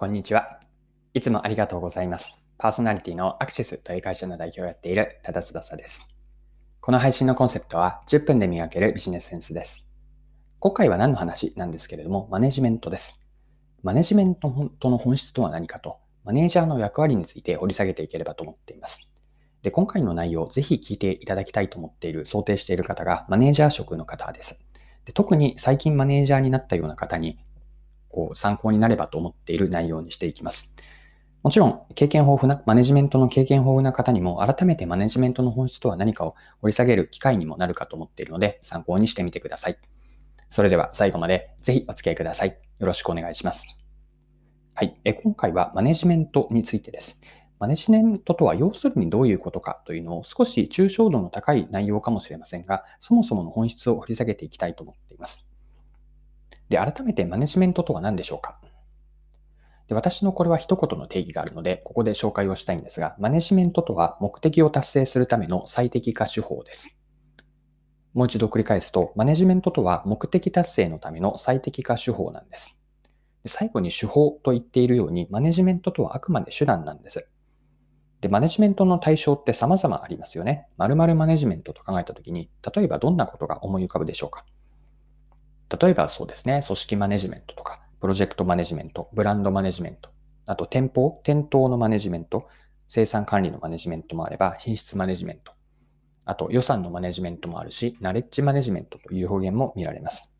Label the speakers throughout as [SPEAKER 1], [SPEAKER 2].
[SPEAKER 1] こんにちは。いつもありがとうございます。パーソナリティのアクシスという会社の代表をやっている多田翼です。この配信のコンセプトは10分で磨けるビジネスセンスです。今回は何の話なんですけれども、マネジメントです。マネジメントの本質とは何かと、マネージャーの役割について掘り下げていければと思っています。で、今回の内容ぜひ聞いていただきたいと思っている、想定している方がマネージャー職の方です。で特に最近マネージャーになったような方にこう参考になればと思っている内容にしていきます。もちろん、経験豊富な、マネジメントの経験豊富な方にも、改めてマネジメントの本質とは何かを掘り下げる機会にもなるかと思っているので、参考にしてみてください。それでは最後までぜひお付き合いください。よろしくお願いします。はい。え今回はマネジメントについてです。マネジメントとは要するにどういうことかというのを少し抽象度の高い内容かもしれませんが、そもそもの本質を掘り下げていきたいと思っています。で、改めてマネジメントとは何でしょうか？で私のこれは一言の定義があるので、ここで紹介をしたいんですが、マネジメントとは目的を達成するための最適化手法です。もう一度繰り返すと、マネジメントとは目的達成のための最適化手法なんです。で最後に手法と言っているように、マネジメントとはあくまで手段なんです。で、マネジメントの対象って様々ありますよね。〇〇マネジメントと考えたときに、例えばどんなことが思い浮かぶでしょうか？例えばそうですね、組織マネジメントとか、プロジェクトマネジメント、ブランドマネジメント、あと店舗、店頭のマネジメント、生産管理のマネジメントもあれば、品質マネジメント、あと予算のマネジメントもあるし、ナレッジマネジメントという表現も見られます。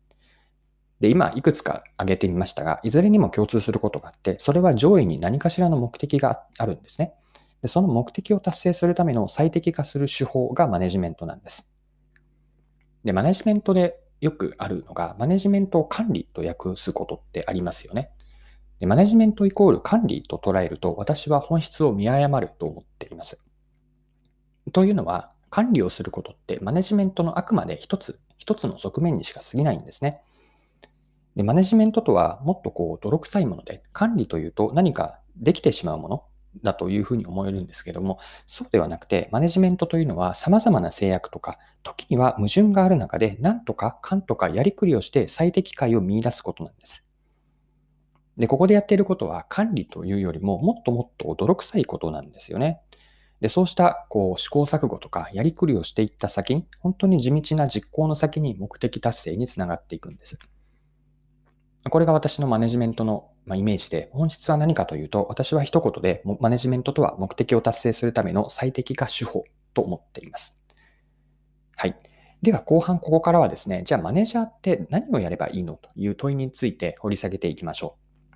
[SPEAKER 1] で、今、いくつか挙げてみましたが、いずれにも共通することがあって、それは上位に何かしらの目的があるんですね。でその目的を達成するための最適化する手法がマネジメントなんです。で、マネジメントでよくあるのが、マネジメントを管理と訳すことってありますよね。でマネジメントイコール管理と捉えると、私は本質を見誤ると思っています。というのは、管理をすることってマネジメントのあくまで一つ、一つの側面にしか過ぎないんですね。でマネジメントとはもっとこう泥臭いもので、管理というと何かできてしまうものだというふうに思えるんですけども、そうではなくて、マネジメントというのは様々な制約とか、時には矛盾がある中で、何とかかんとかやりくりをして最適解を見出すことなんです。で、ここでやっていることは管理というよりも、もっともっと泥臭いことなんですよね。で、そうしたこう試行錯誤とかやりくりをしていった先に、本当に地道な実行の先に目的達成につながっていくんです。これが私のマネジメントのまイメージで、本質は何かというと、私は一言で、マネジメントとは目的を達成するための最適化手法と思っています。はい。では後半ここからはですね、じゃあマネージャーって何をやればいいのという問いについて掘り下げていきましょう。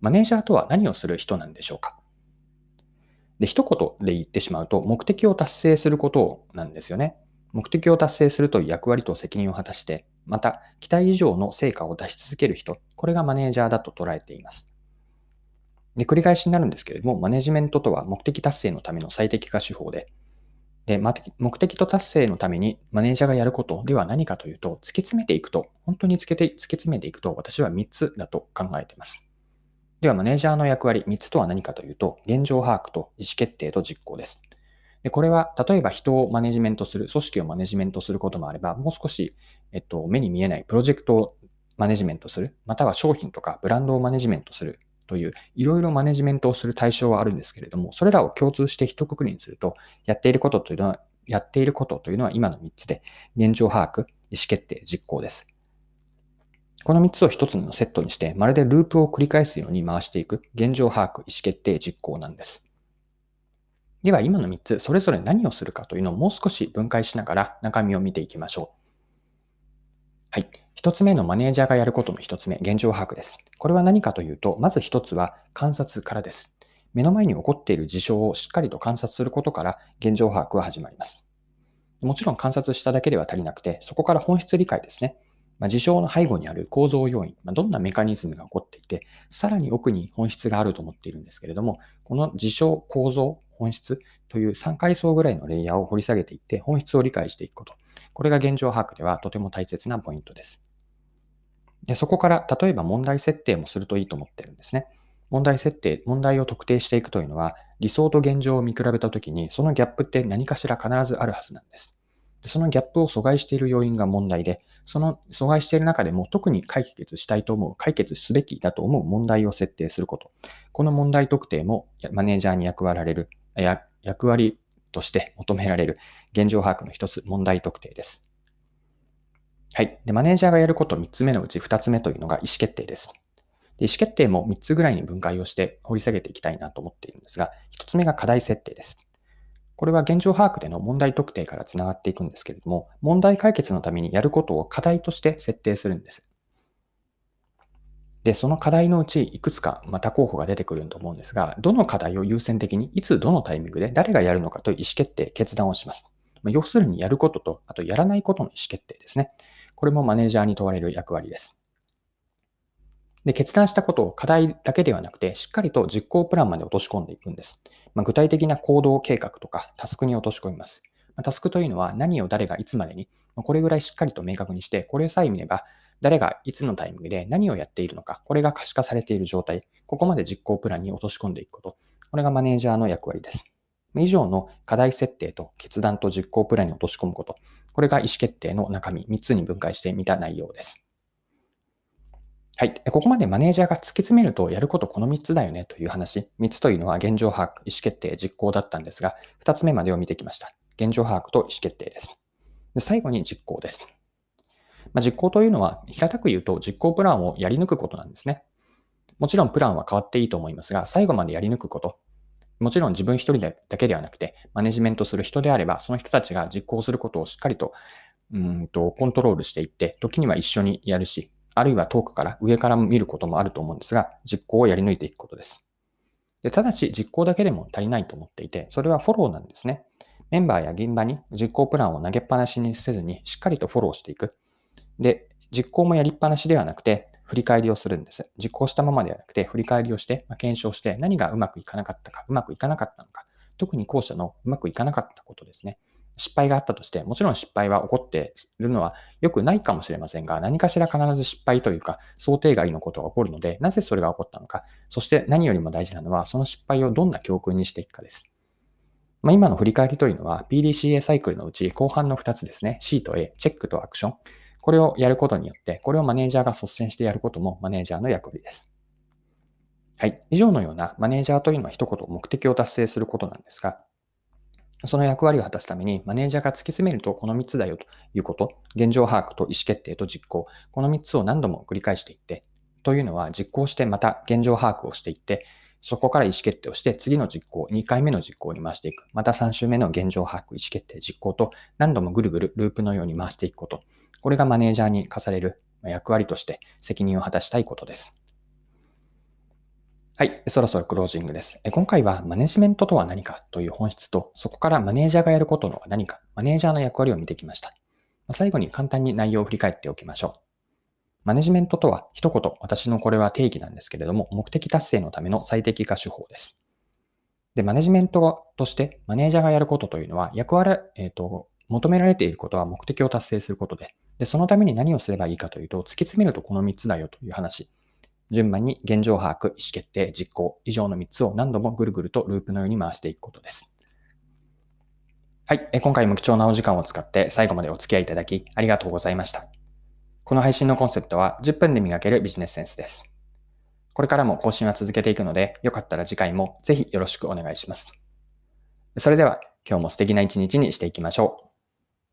[SPEAKER 1] マネージャーとは何をする人なんでしょうかで、一言で言ってしまうと、目的を達成することなんですよね。目的を達成するという役割と責任を果たして、また、期待以上の成果を出し続ける人、これがマネージャーだと捉えています。で、繰り返しになるんですけれども、マネジメントとは目的達成のための最適化手法で、で、目的と達成のためにマネージャーがやることでは何かというと、突き詰めていくと、本当に突き突き詰めていくと、私は3つだと考えています。では、マネージャーの役割3つとは何かというと、現状把握と意思決定と実行です。でこれは、例えば人をマネジメントする、組織をマネジメントすることもあれば、もう少し、えっと、目に見えないプロジェクトをマネジメントする、または商品とかブランドをマネジメントするという、いろいろマネジメントをする対象はあるんですけれども、それらを共通して一括りにすると、やっていることというのは、やっていることというのは今の3つで、現状把握、意思決定、実行です。この3つを1つのセットにして、まるでループを繰り返すように回していく、現状把握、意思決定、実行なんです。では今の3つ、それぞれ何をするかというのをもう少し分解しながら中身を見ていきましょう。はい。1つ目のマネージャーがやることの1つ目、現状把握です。これは何かというと、まず1つは観察からです。目の前に起こっている事象をしっかりと観察することから現状把握は始まります。もちろん観察しただけでは足りなくて、そこから本質理解ですね。まあ、事象の背後にある構造要因、まあ、どんなメカニズムが起こっていて、さらに奥に本質があると思っているんですけれども、この事象、構造、本質という3階層ぐらいのレイヤーを掘り下げていって本質を理解していくこと。これが現状把握ではとても大切なポイントです。でそこから例えば問題設定もするといいと思ってるんですね。問題設定、問題を特定していくというのは理想と現状を見比べたときにそのギャップって何かしら必ずあるはずなんです。そのギャップを阻害している要因が問題で、その阻害している中でも特に解決したいと思う、解決すべきだと思う問題を設定すること。この問題特定もマネージャーに役割られる、役割として求められる現状把握の一つ、問題特定です。はい。で、マネージャーがやること3つ目のうち2つ目というのが意思決定です。で意思決定も3つぐらいに分解をして掘り下げていきたいなと思っているんですが、1つ目が課題設定です。これは現状把握での問題特定からつながっていくんですけれども、問題解決のためにやることを課題として設定するんです。で、その課題のうちいくつかまた候補が出てくると思うんですが、どの課題を優先的にいつどのタイミングで誰がやるのかという意思決定、決断をします。要するにやることと、あとやらないことの意思決定ですね。これもマネージャーに問われる役割です。で、決断したことを課題だけではなくて、しっかりと実行プランまで落とし込んでいくんです。まあ、具体的な行動計画とかタスクに落とし込みます。まあ、タスクというのは何を誰がいつまでに、まあ、これぐらいしっかりと明確にして、これさえ見れば、誰がいつのタイミングで何をやっているのか、これが可視化されている状態、ここまで実行プランに落とし込んでいくこと、これがマネージャーの役割です。以上の課題設定と決断と実行プランに落とし込むこと、これが意思決定の中身3つに分解してみた内容です。はい。ここまでマネージャーが突き詰めるとやることこの3つだよねという話。3つというのは現状把握、意思決定、実行だったんですが、2つ目までを見てきました。現状把握と意思決定です。で最後に実行です。まあ、実行というのは、平たく言うと実行プランをやり抜くことなんですね。もちろんプランは変わっていいと思いますが、最後までやり抜くこと。もちろん自分一人だけではなくて、マネジメントする人であれば、その人たちが実行することをしっかりと、うんと、コントロールしていって、時には一緒にやるし、あるいは遠くから上から見ることもあると思うんですが、実行をやり抜いていくことです。でただし、実行だけでも足りないと思っていて、それはフォローなんですね。メンバーや現場に実行プランを投げっぱなしにせずに、しっかりとフォローしていく。で、実行もやりっぱなしではなくて、振り返りをするんです。実行したままではなくて、振り返りをして、ま、検証して、何がうまくいかなかったか、うまくいかなかったのか、特に後者のうまくいかなかったことですね。失敗があったとして、もちろん失敗は起こっているのは良くないかもしれませんが、何かしら必ず失敗というか、想定外のことが起こるので、なぜそれが起こったのか、そして何よりも大事なのは、その失敗をどんな教訓にしていくかです。まあ、今の振り返りというのは、PDCA サイクルのうち後半の2つですね、C と A、チェックとアクション。これをやることによって、これをマネージャーが率先してやることもマネージャーの役割です。はい。以上のようなマネージャーというのは一言目的を達成することなんですが、その役割を果たすために、マネージャーが突き詰めるとこの3つだよということ、現状把握と意思決定と実行、この3つを何度も繰り返していって、というのは実行してまた現状把握をしていって、そこから意思決定をして、次の実行、2回目の実行に回していく。また3週目の現状把握、意思決定、実行と何度もぐるぐるループのように回していくこと。これがマネージャーに課される役割として責任を果たしたいことです。はい。そろそろクロージングです。今回はマネジメントとは何かという本質と、そこからマネージャーがやることの何か、マネージャーの役割を見てきました。最後に簡単に内容を振り返っておきましょう。マネジメントとは一言、私のこれは定義なんですけれども、目的達成のための最適化手法です。で、マネジメントとしてマネージャーがやることというのは、役割、えっ、ー、と、求められていることは目的を達成することで、で、そのために何をすればいいかというと、突き詰めるとこの3つだよという話。順番に現状把握、意思決定、実行、以上の3つを何度もぐるぐるとループのように回していくことです。はい。今回も貴重なお時間を使って最後までお付き合いいただきありがとうございました。この配信のコンセプトは10分で磨けるビジネスセンスです。これからも更新は続けていくので、よかったら次回もぜひよろしくお願いします。それでは今日も素敵な一日にしていきましょう。